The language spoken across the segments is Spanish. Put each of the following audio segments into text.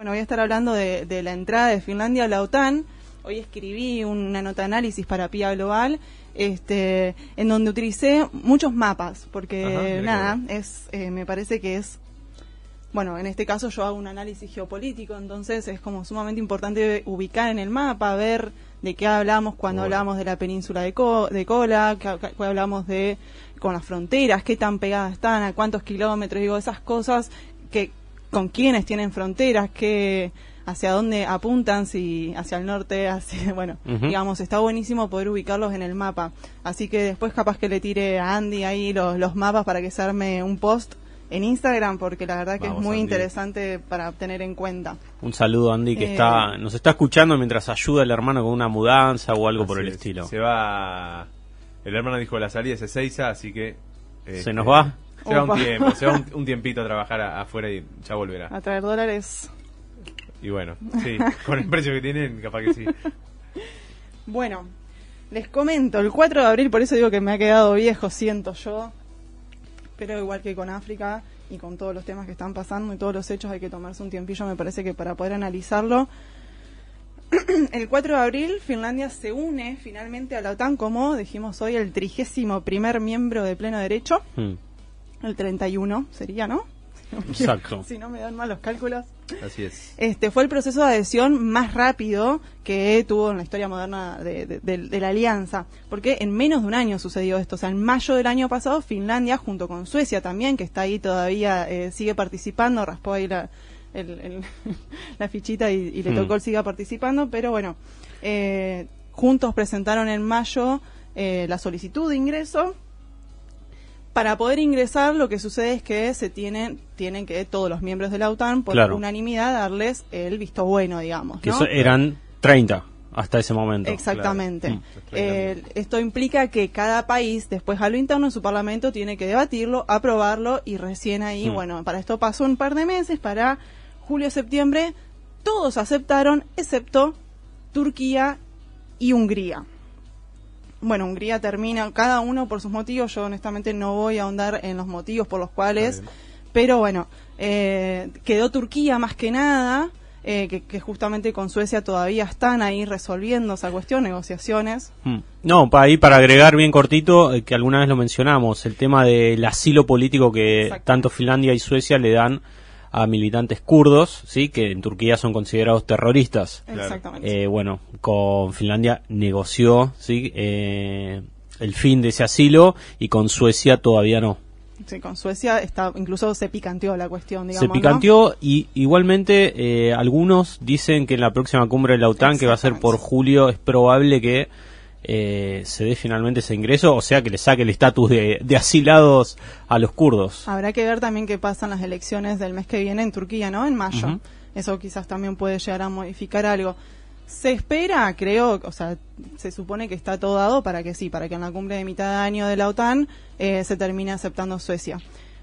Bueno, voy a estar hablando de, de, la entrada de Finlandia a la OTAN. Hoy escribí una nota análisis para PIA Global, este, en donde utilicé muchos mapas, porque nada, es, eh, me parece que es, bueno, en este caso yo hago un análisis geopolítico, entonces es como sumamente importante ubicar en el mapa, ver de qué hablamos cuando hablamos de la península de, de Kola, qué, hablamos de con las fronteras, qué tan pegadas están, a cuántos kilómetros, digo, esas cosas que con quiénes tienen fronteras, qué hacia dónde apuntan, si hacia el norte, hacia, bueno, digamos, está buenísimo poder ubicarlos en el mapa. Así que después capaz que le tire a Andy ahí los, los mapas para que se arme un post en Instagram porque la verdad que es muy interesante para tener en cuenta. Un saludo Andy que está eh, nos está escuchando mientras ayuda al hermano con una mudanza o algo por el estilo. Se va el hermano dijo la salida es Ezeiza, así que se este, nos va. Se va un tiempo, se va un, tiempito a trabajar afuera y ya volverá. A traer dólares. Y bueno, sí, con el precio que tienen, capaz que sí. Bueno, les comento, el 4 de abril, por eso digo que me ha quedado viejo, siento yo, pero igual que con África y con todos los temas que están pasando y todos los hechos hay que tomarse un tiempillo, me parece que para poder analizarlo. el 4 de abril Finlandia se une finalmente a la OTAN como dijimos hoy el trigésimo primer miembro de pleno derecho. Mm el 31 sería, ¿no? Exacto. si no me dan mal los cálculos. Así es. Este fue el proceso de adhesión más rápido que tuvo en la historia moderna de, la alianza, porque en menos de un año sucedió esto. O sea, en mayo del año pasado, Finlandia, junto con Suecia también, que está ahí todavía, eh, sigue participando, raspó ahí la, la fichita y, le hmm. tocó el siga participando, pero bueno, eh, juntos presentaron en mayo eh, la solicitud de ingreso para poder ingresar lo que sucede es que se tienen tienen que todos los miembros de la OTAN por unanimidad darles el visto bueno digamos que eran 30 hasta ese momento. Exactamente. Mm. eh, esto implica que cada país después a lo interno en su parlamento tiene que debatirlo aprobarlo y recién ahí mm. bueno para esto pasó un par de meses para julio septiembre todos aceptaron excepto Turquía y Hungría bueno, Hungría termina, cada uno por sus motivos, yo honestamente no voy a ahondar en los motivos por los cuales, pero bueno, eh, quedó Turquía más que nada, eh, que, justamente con Suecia todavía están ahí resolviendo esa cuestión, negociaciones. Hmm. No, para ahí para agregar bien cortito, eh, que alguna vez lo mencionamos, el tema del asilo político que tanto Finlandia y Suecia le dan a militantes kurdos, sí, que en Turquía son considerados terroristas. Exactamente. Eh, bueno, con Finlandia negoció, sí, eh, el fin de ese asilo y con Suecia todavía no. Sí, con Suecia está, incluso se picanteó la cuestión, digamos. Se picanteó y igualmente eh, algunos dicen que en la próxima cumbre de la OTAN, que va a ser por julio, es probable que eh, se dé finalmente ese ingreso, o sea que le saque el estatus de, asilados a los kurdos. Habrá que ver también qué pasan las elecciones del mes que viene en Turquía, ¿no? En mayo. Eso quizás también puede llegar a modificar algo. Se espera, creo, o sea, se supone que está todo dado para que sí, para que en la cumbre de mitad de año de la OTAN eh, se termine aceptando Suecia.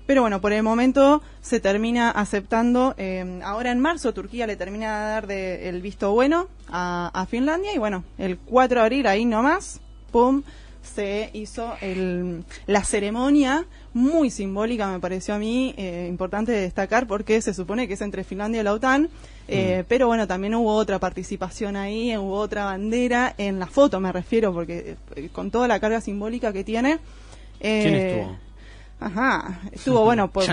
Pero bueno, por el momento se termina aceptando. Eh, ahora en marzo Turquía le termina de dar de, el visto bueno a, Finlandia y bueno, el 4 de abril ahí nomás, ¡pum! se hizo el, la ceremonia muy simbólica, me pareció a mí eh, importante destacar porque se supone que es entre Finlandia y la OTAN, eh, mm. pero bueno, también hubo otra participación ahí, hubo otra bandera en la foto, me refiero, porque con toda la carga simbólica que tiene. ¿Quién estuvo? Ajá, estuvo bueno por,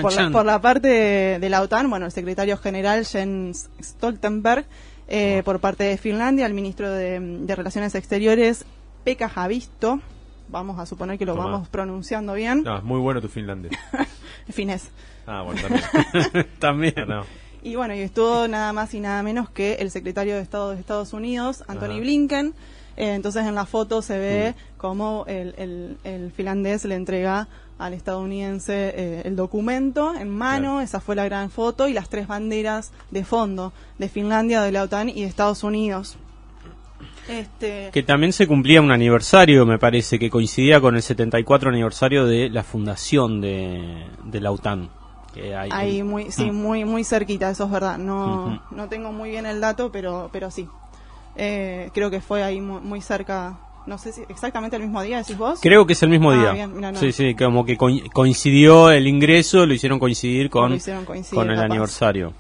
la, parte de, la OTAN, bueno, el secretario general Jens Stoltenberg, eh, oh. por parte de Finlandia, el ministro de, Relaciones Exteriores, Pekka Javisto, vamos a suponer que lo vamos pronunciando bien. No, es muy bueno tu finlandés. Finés. Ah, bueno, también. también. Y bueno, y estuvo nada más y nada menos que el secretario de Estado de Estados Unidos, Anthony Blinken. Eh, entonces en la foto se ve mm. como el, el finlandés le entrega al estadounidense eh, el documento en mano, esa fue la gran foto, y las tres banderas de fondo de Finlandia, de la OTAN y de Estados Unidos. Este... Que también se cumplía un aniversario, me parece, que coincidía con el 74 aniversario de la fundación de, la OTAN. Ahí muy, sí, mm. muy, muy cerquita, eso es verdad. No, no tengo muy bien el dato, pero, pero sí. Eh, creo que fue ahí muy, muy cerca no sé si exactamente el mismo día, decís vos. Creo que es el mismo ah, día. Sí, sí, como que coincidió el ingreso, lo hicieron coincidir con, con el aniversario.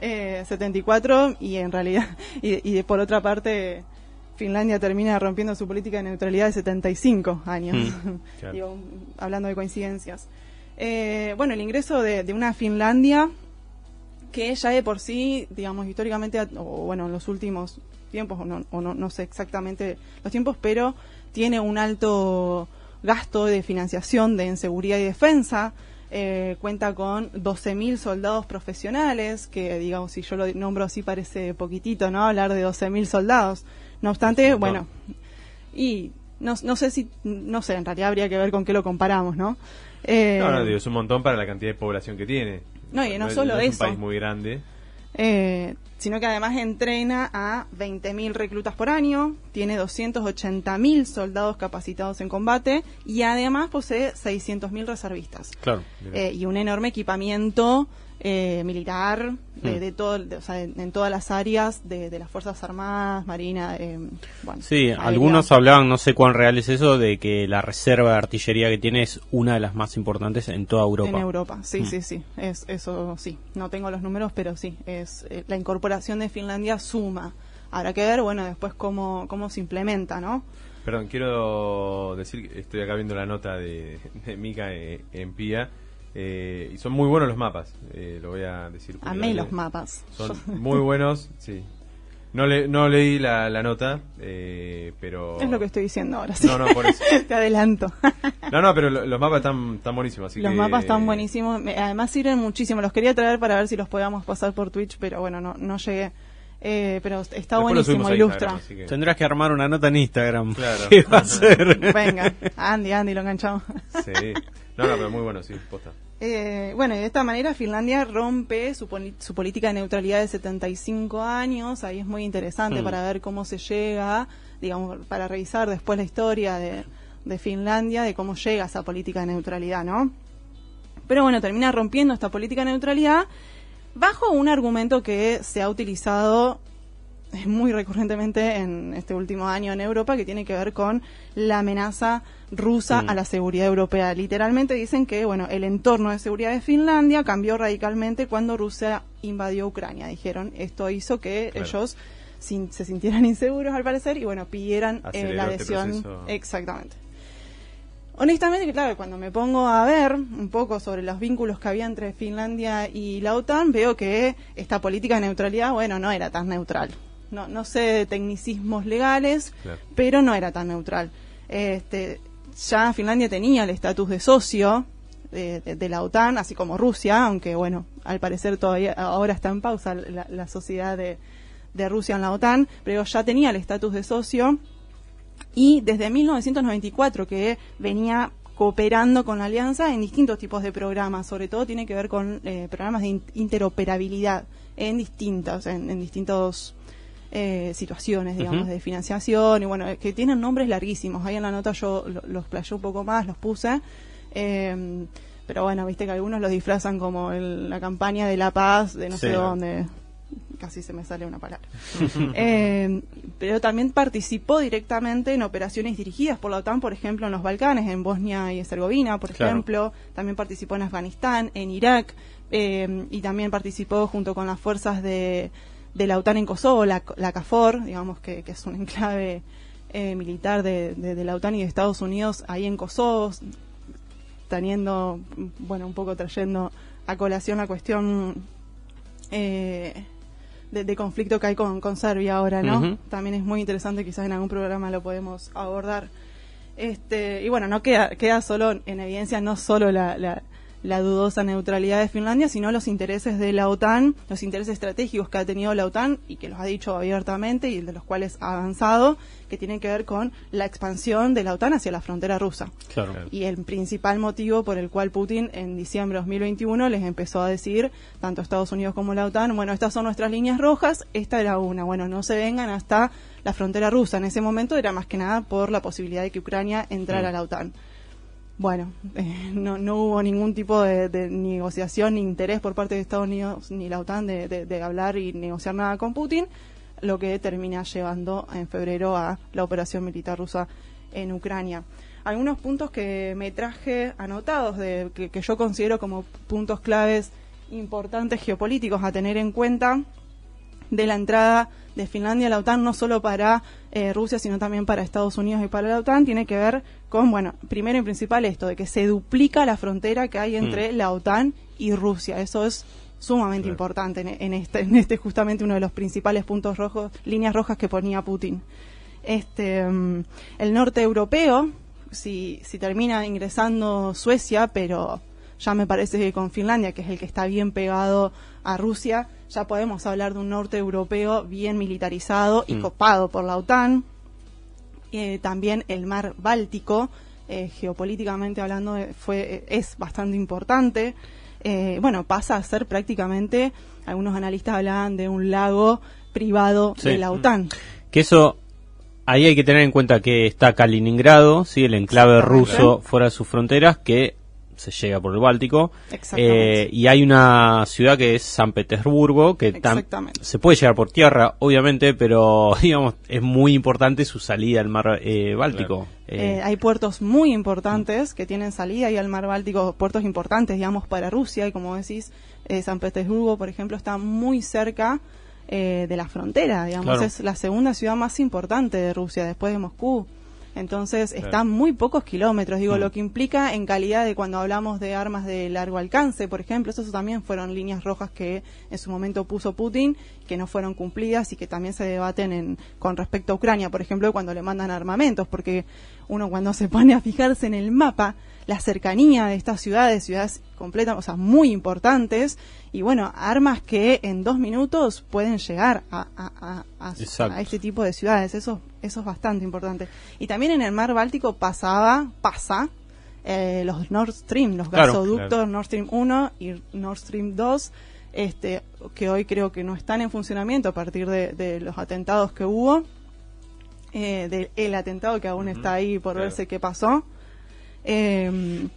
eh, 74 y en realidad, y, y por otra parte, Finlandia termina rompiendo su política de neutralidad de 75 años, Mm, claro. Digo, hablando de coincidencias. Eh, bueno, el ingreso de, de una Finlandia que ya de por sí, digamos, históricamente, o bueno, en los últimos tiempos, o no, o no, no sé exactamente los tiempos, pero tiene un alto gasto de financiación de en seguridad y defensa. eh, cuenta con 12.000 soldados profesionales, que digamos, si yo lo nombro así parece poquitito, ¿no? Hablar de 12.000 soldados. No obstante, bueno, y no, no sé si, no sé, en realidad habría que ver con qué lo comparamos, ¿no? Eh, No, no, digo, es un montón para la cantidad de población que tiene. No, y no es- solo es eso. un país muy grande. eh, sino que además entrena a 20.000 reclutas por año, tiene 280.000 soldados capacitados en combate y además posee 600.000 reservistas Claro. Eh, y un enorme equipamiento eh, militar de, Mm. de todo, de- o sea, en, en todas las áreas de, de las Fuerzas Armadas, Marina, eh, bueno, Sí, aérea. algunos hablaban, no sé cuán real es eso, de que la reserva de artillería que tiene es una de las más importantes en toda Europa. En Europa, sí, Mm. sí, sí. Es, eso sí. No tengo los números, pero sí. es eh, La incorporación de Finlandia suma. Habrá que ver, bueno, después cómo, cómo se implementa, ¿no? Perdón, quiero decir que estoy acá viendo la nota de, de Mika eh, en Pía. Eh, y son muy buenos los mapas, eh, lo voy a decir. Amé los mapas. Son muy buenos, sí. No, le, no leí la, la nota, eh, pero... Es lo que estoy diciendo ahora, sí. No, no, por eso. Te adelanto. No, no, pero lo- los mapas están, están buenísimos. Así los que- mapas están buenísimos. Me- Además sirven muchísimo. Los quería traer para ver si los podíamos pasar por Twitch, pero bueno, no, no llegué. Eh, pero está Después buenísimo, ilustra. Que- Tendrás que armar una nota en Instagram. Claro. ¿Qué va a ser? Venga, Andy, Andy, lo enganchamos. Sí. No, no, pero muy bueno, sí, posta. Eh, bueno, y de esta manera Finlandia rompe su, poli- su política de neutralidad de 75 años. Ahí es muy interesante Mm. para ver cómo se llega, digamos, para revisar después la historia de, de Finlandia, de cómo llega esa política de neutralidad, ¿no? Pero bueno, termina rompiendo esta política de neutralidad bajo un argumento que se ha utilizado muy recurrentemente en este último año en Europa que tiene que ver con la amenaza rusa Mm. a la seguridad europea. Literalmente dicen que bueno, el entorno de seguridad de Finlandia cambió radicalmente cuando Rusia invadió Ucrania. Dijeron, esto hizo que Claro. ellos sin- se sintieran inseguros al parecer y bueno, pidieran eh, la este adhesión. Exactamente. Honestamente, que claro, cuando me pongo a ver un poco sobre los vínculos que había entre Finlandia y la OTAN, veo que esta política de neutralidad, bueno, no era tan neutral. No, no sé de tecnicismos legales, Claro. pero no era tan neutral. Este, ya Finlandia tenía el estatus de socio de, de- de la OTAN, así como Rusia, aunque bueno, al parecer todavía ahora está en pausa la, la sociedad de, de Rusia en la OTAN, pero ya tenía el estatus de socio y desde 1994 que venía cooperando con la alianza en distintos tipos de programas, sobre todo tiene que ver con eh, programas de in- interoperabilidad en distintas, en, en distintos eh, situaciones, digamos, de financiación y bueno, que tienen nombres larguísimos. Ahí en la nota yo lo- los playé un poco más, los puse. eh, pero bueno, viste que algunos los disfrazan como el- la campaña de la paz de no Sí. sé dónde. Casi se me sale una palabra. Eh, pero también participó directamente en operaciones dirigidas por la OTAN, por ejemplo, en los Balcanes, en Bosnia y Herzegovina, por Claro. ejemplo. También participó en Afganistán, en Irak, eh, y también participó junto con las fuerzas de, de la OTAN en Kosovo, la, la CAFOR, digamos que, que es un enclave eh, militar de, de- de la OTAN y de Estados Unidos ahí en Kosovo, teniendo, bueno, un poco trayendo a colación la cuestión eh, de, de conflicto que hay con, con Serbia ahora, ¿no? También es muy interesante, quizás en algún programa lo podemos abordar. Este, y bueno, no queda, queda solo en evidencia no solo la, la, la dudosa neutralidad de Finlandia, sino los intereses de la OTAN, los intereses estratégicos que ha tenido la OTAN y que los ha dicho abiertamente y de los cuales ha avanzado, que tienen que ver con la expansión de la OTAN hacia la frontera rusa. Claro. Y el principal motivo por el cual Putin en diciembre de 2021 les empezó a decir, tanto Estados Unidos como la OTAN, bueno, estas son nuestras líneas rojas, esta era una, bueno, no se vengan hasta la frontera rusa. En ese momento era más que nada por la posibilidad de que Ucrania entrara a la OTAN. Bueno, eh, no, no hubo ningún tipo de, negociación ni interés por parte de Estados Unidos ni la OTAN de, de- de hablar y negociar nada con Putin, lo que termina llevando en febrero a la operación militar rusa en Ucrania. Algunos puntos que me traje anotados, de, que, que yo considero como puntos claves importantes geopolíticos a tener en cuenta de la entrada de Finlandia a la OTAN, no solo para eh, Rusia, sino también para Estados Unidos y para la OTAN, tiene que ver con, bueno, primero y principal esto, de que se duplica la frontera que hay entre la OTAN y Rusia. Eso es sumamente importante en, este, en este justamente uno de los principales puntos rojos, líneas rojas que ponía Putin. Este, mm, el norte europeo, si, si termina ingresando Suecia, pero ya me parece que con Finlandia, que es el que está bien pegado a Rusia, ya podemos hablar de un norte europeo bien militarizado y mm. copado por la OTAN. Eh, también el mar Báltico, eh, geopolíticamente hablando, eh, fue, es bastante importante. bueno, pasa a ser prácticamente, algunos analistas hablaban de un lago privado de la OTAN. Que eso ahí hay que tener en cuenta que está Kaliningrado, ¿sí? el enclave ruso fuera de sus fronteras, que se llega por el Báltico. Eh, y hay una ciudad que es San Petersburgo, que se puede llegar por tierra, obviamente, pero digamos es muy importante su salida al mar eh, Báltico. Eh, hay puertos muy importantes que tienen salida y al mar Báltico, puertos importantes, digamos, para Rusia, y como decís, San Petersburgo, por ejemplo, está muy cerca de la frontera, digamos, es la segunda ciudad más importante de Rusia, después de Moscú. Entonces están muy pocos kilómetros, digo, mm. lo que implica en calidad de cuando hablamos de armas de largo alcance, por ejemplo, eso también fueron líneas rojas que en su momento puso Putin, que no fueron cumplidas y que también se debaten en, con respecto a Ucrania, por ejemplo, cuando le mandan armamentos, porque uno cuando se pone a fijarse en el mapa, la cercanía de estas ciudades, ciudades completas, o sea, muy importantes, y bueno, armas que en dos minutos pueden llegar a, a, a, este tipo de ciudades, eso, eso es bastante importante. Y también en el mar Báltico pasaba, pasa, eh, los Nord Stream, los gasoductos Nord Stream 1 y Nord Stream 2, este, que hoy creo que no están en funcionamiento a partir de, los atentados que hubo, eh, del atentado que aún está ahí por verse qué pasó. Eh,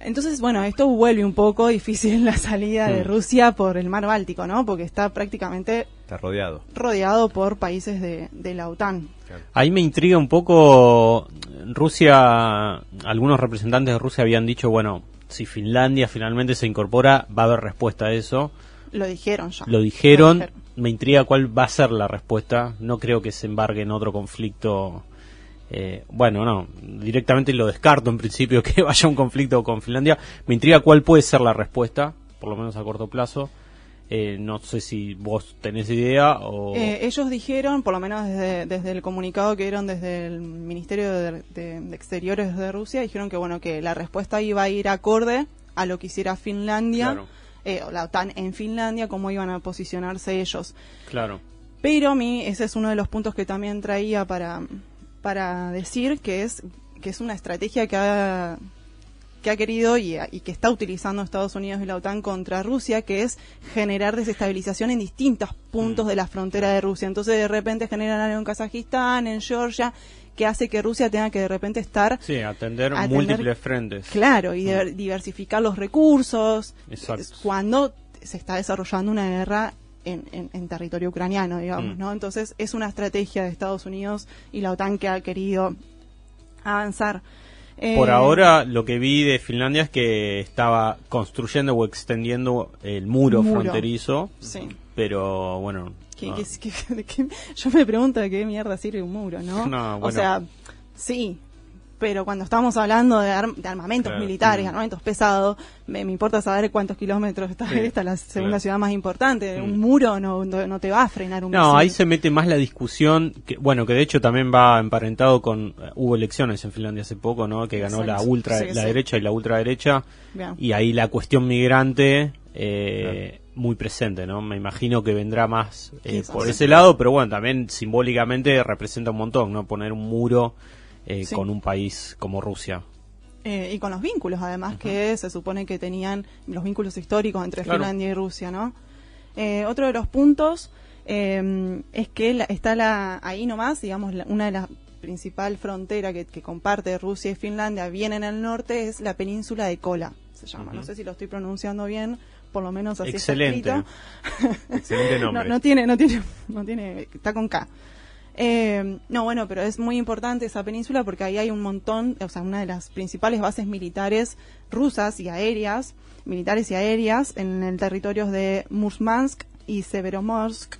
entonces, bueno, esto vuelve un poco difícil la salida de hmm. Rusia por el mar Báltico, ¿no? Porque está prácticamente... Está rodeado. Rodeado por países de, la OTAN. Ahí me intriga un poco Rusia, algunos representantes de Rusia habían dicho, bueno, si Finlandia finalmente se incorpora, va a haber respuesta a eso. Lo dijeron ya. Lo dijeron. Me intriga cuál va a ser la respuesta. No creo que se embargue en otro conflicto eh, bueno, no, directamente lo descarto en principio que vaya un conflicto con Finlandia. Me intriga cuál puede ser la respuesta, por lo menos a corto plazo. Eh, no sé si vos tenés idea o... Eh, ellos dijeron, por lo menos desde, el comunicado que dieron desde el Ministerio de, Exteriores de Rusia, dijeron que bueno que la respuesta iba a ir acorde a lo que hiciera Finlandia, o la OTAN en Finlandia, cómo iban a posicionarse ellos. Claro. Pero a mí ese es uno de los puntos que también traía para, para decir que es, que es una estrategia que ha, que ha querido y, que está utilizando Estados Unidos y la OTAN contra Rusia, que es generar desestabilización en distintos puntos mm. de la frontera de Rusia. Entonces de repente generan algo en Kazajistán, en Georgia, que hace que Rusia tenga que de repente estar... Sí, atender, múltiples frentes. Claro, y mm. diversificar los recursos. Cuando se está desarrollando una guerra en, territorio ucraniano, digamos, mm. ¿no? Entonces es una estrategia de Estados Unidos y la OTAN que ha querido avanzar. Por eh, ahora lo que vi de Finlandia es que estaba construyendo o extendiendo el muro, fronterizo, sí. pero bueno... yo me pregunto de qué mierda sirve un muro, ¿no? no O sea, sí, pero cuando estamos hablando de, armamentos militares, mm. armamentos pesados, me, importa saber cuántos kilómetros está esta, la segunda ciudad más importante. Un mm. muro no, no, te va a frenar un No, ahí se mete más la discusión, que, bueno, que de hecho también va emparentado con, uh, hubo elecciones en Finlandia hace poco, ¿no? Que ganó la ultra, la derecha y la ultraderecha, y ahí la cuestión migrante, eh, muy presente, ¿no? Me imagino que vendrá más eh, por ese lado, pero bueno, también simbólicamente representa un montón, ¿no? Poner un muro eh, con un país como Rusia. Eh, y con los vínculos, además, que se supone que tenían los vínculos históricos entre Finlandia y Rusia, ¿no? Eh, otro de los puntos es que está la, ahí nomás, digamos, una de las principal frontera que, comparte Rusia y Finlandia, bien en el norte, es la península de Kola, se llama. No sé si lo estoy pronunciando bien, por lo menos así Excelente. está escrito. Excelente nombre. no, tiene, no tiene, no tiene, está con K. Eh, no, bueno, pero es muy importante esa península porque ahí hay un montón, o sea, una de las principales bases militares rusas y aéreas, militares y aéreas, en el territorio de Murmansk y Severomorsk.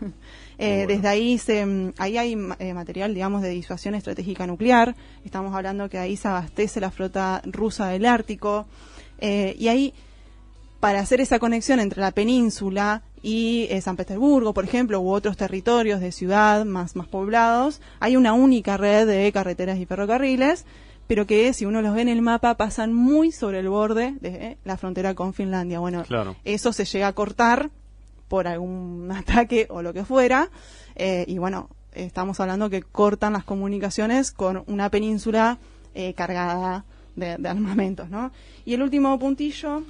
Eh, desde ahí se, mm, ahí hay eh, material, digamos, de disuasión estratégica nuclear. Estamos hablando que ahí se abastece la flota rusa del Ártico. Eh, y ahí, para hacer esa conexión entre la península y San Petersburgo, por ejemplo, u otros territorios de ciudad más, más poblados, hay una única red de carreteras y ferrocarriles, pero que si uno los ve en el mapa pasan muy sobre el borde de la frontera con Finlandia. Bueno, eso se llega a cortar por algún ataque o lo que fuera. Eh, y bueno, estamos hablando que cortan las comunicaciones con una península eh, cargada de, armamentos, ¿no? Y el último puntillo,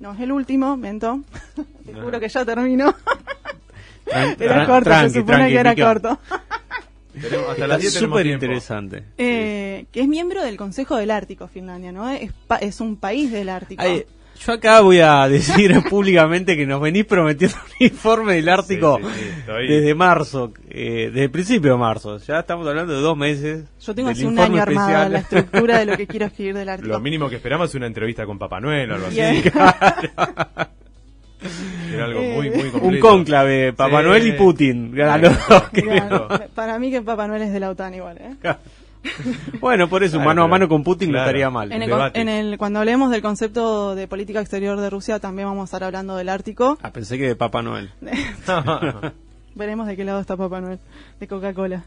no es el último, mento, te juro que ya termino. era corto, se supone que era corto. hasta las 10 súper interesante. Eh, que es miembro del Consejo del Ártico, Finlandia, ¿no? Es, es un país del Ártico. Yo acá voy a decir públicamente que nos venís prometiendo un informe del Ártico desde marzo, eh, desde el principio de marzo. Ya estamos hablando de dos meses. Yo tengo hace un año armada la estructura de lo que quiero escribir del Ártico. Lo mínimo que esperamos es una entrevista con Papá Noel o algo así. Era algo muy, muy completo. Un cónclave, Papá Noel y Putin. para mí que Papá Noel es de la OTAN igual, ¿eh? bueno, por eso, mano a mano con Putin no estaría mal. En el, cuando hablemos del concepto de política exterior de Rusia, también vamos a estar hablando del Ártico. Ah, pensé que de Papá Noel. Veremos de qué lado está Papá Noel, de Coca-Cola.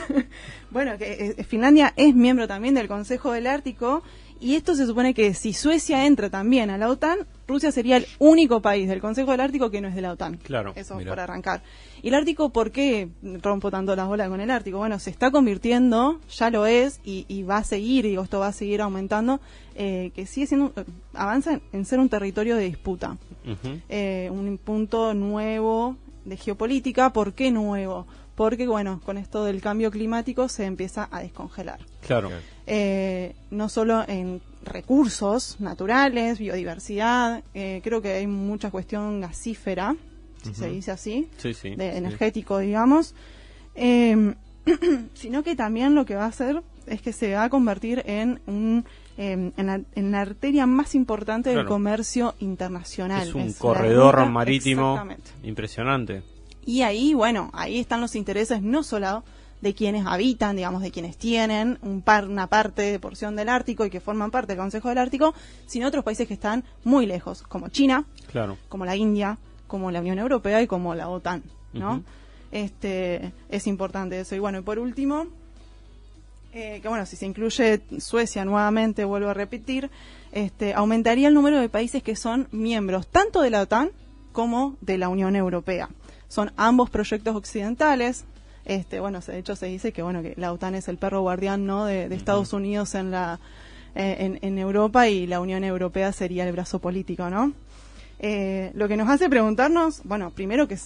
bueno, que eh, Finlandia es miembro también del Consejo del Ártico y esto se supone que si Suecia entra también a la OTAN, Rusia sería el único país del Consejo del Ártico que no es de la OTAN. Claro. Eso por arrancar. ¿Y el Ártico por qué rompo tanto las bolas con el Ártico? Bueno, se está convirtiendo, ya lo es, y, va a seguir, digo, esto va a seguir aumentando, eh, que sigue siendo, eh, avanza en, ser un territorio de disputa. Eh, un punto nuevo de geopolítica. ¿Por qué nuevo? Porque, bueno, con esto del cambio climático se empieza a descongelar. Claro. Eh, no solo en recursos naturales, biodiversidad, eh, creo que hay mucha cuestión gasífera, si se dice así, de energético, digamos, em, sino que también lo que va a hacer es que se va a convertir en un em, en, la, arteria más importante del comercio internacional. Es un corredor marítimo impresionante. Y ahí, bueno, ahí están los intereses no solo de quienes habitan, digamos, de quienes tienen un par, una parte de porción del Ártico y que forman parte del Consejo del Ártico, sino otros países que están muy lejos, como China, claro. como la India, como la Unión Europea y como la OTAN, ¿no? Este es importante eso. Y bueno, y por último, eh, que bueno, si se incluye Suecia nuevamente, vuelvo a repetir, este, aumentaría el número de países que son miembros tanto de la OTAN como de la Unión Europea. Son ambos proyectos occidentales, este, bueno, de hecho se dice que bueno que la OTAN es el perro guardián no de, Estados Unidos en la eh, en, Europa y la Unión Europea sería el brazo político, ¿no? Eh, lo que nos hace preguntarnos, bueno, primero que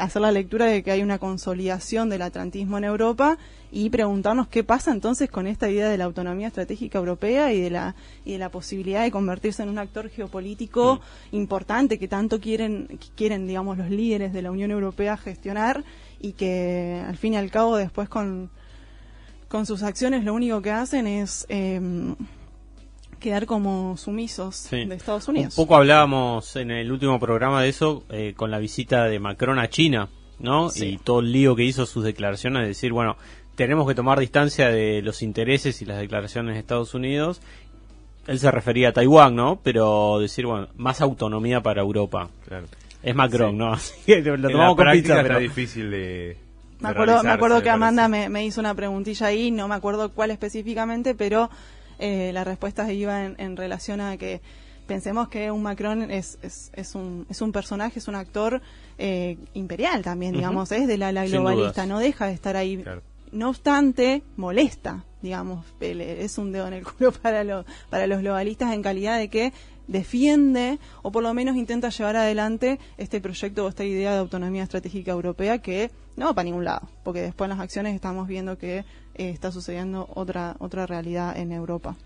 hacer la lectura de que hay una consolidación del atlantismo en Europa y preguntarnos qué pasa entonces con esta idea de la autonomía estratégica europea y de la y de la posibilidad de convertirse en un actor geopolítico importante que tanto quieren quieren digamos los líderes de la Unión Europea gestionar y que al fin y al cabo después con, con sus acciones lo único que hacen es em, quedar como sumisos de Estados Unidos. Un poco hablábamos en el último programa de eso eh, con la visita de Macron a China, ¿no? Y todo el lío que hizo sus declaraciones de decir, bueno, tenemos que tomar distancia de los intereses y las declaraciones de Estados Unidos. Él se refería a Taiwán, ¿no? Pero decir, bueno, más autonomía para Europa. Claro. Es Macron, ¿no? lo tomamos con pizza, pero difícil de, me acuerdo, me acuerdo que Amanda me, hizo una preguntilla ahí, no me acuerdo cuál específicamente, pero eh, la respuesta iba en, relación a que pensemos que un Macron es, es, es, un, es un personaje, es un actor eh, imperial también, digamos, es de la, globalista, no deja de estar ahí. No obstante, molesta, digamos, es un dedo en el culo para, lo, para los globalistas en calidad de que defiende o por lo menos intenta llevar adelante este proyecto o esta idea de autonomía estratégica europea que no va para ningún lado, porque después en las acciones estamos viendo que está sucediendo otra otra realidad en Europa.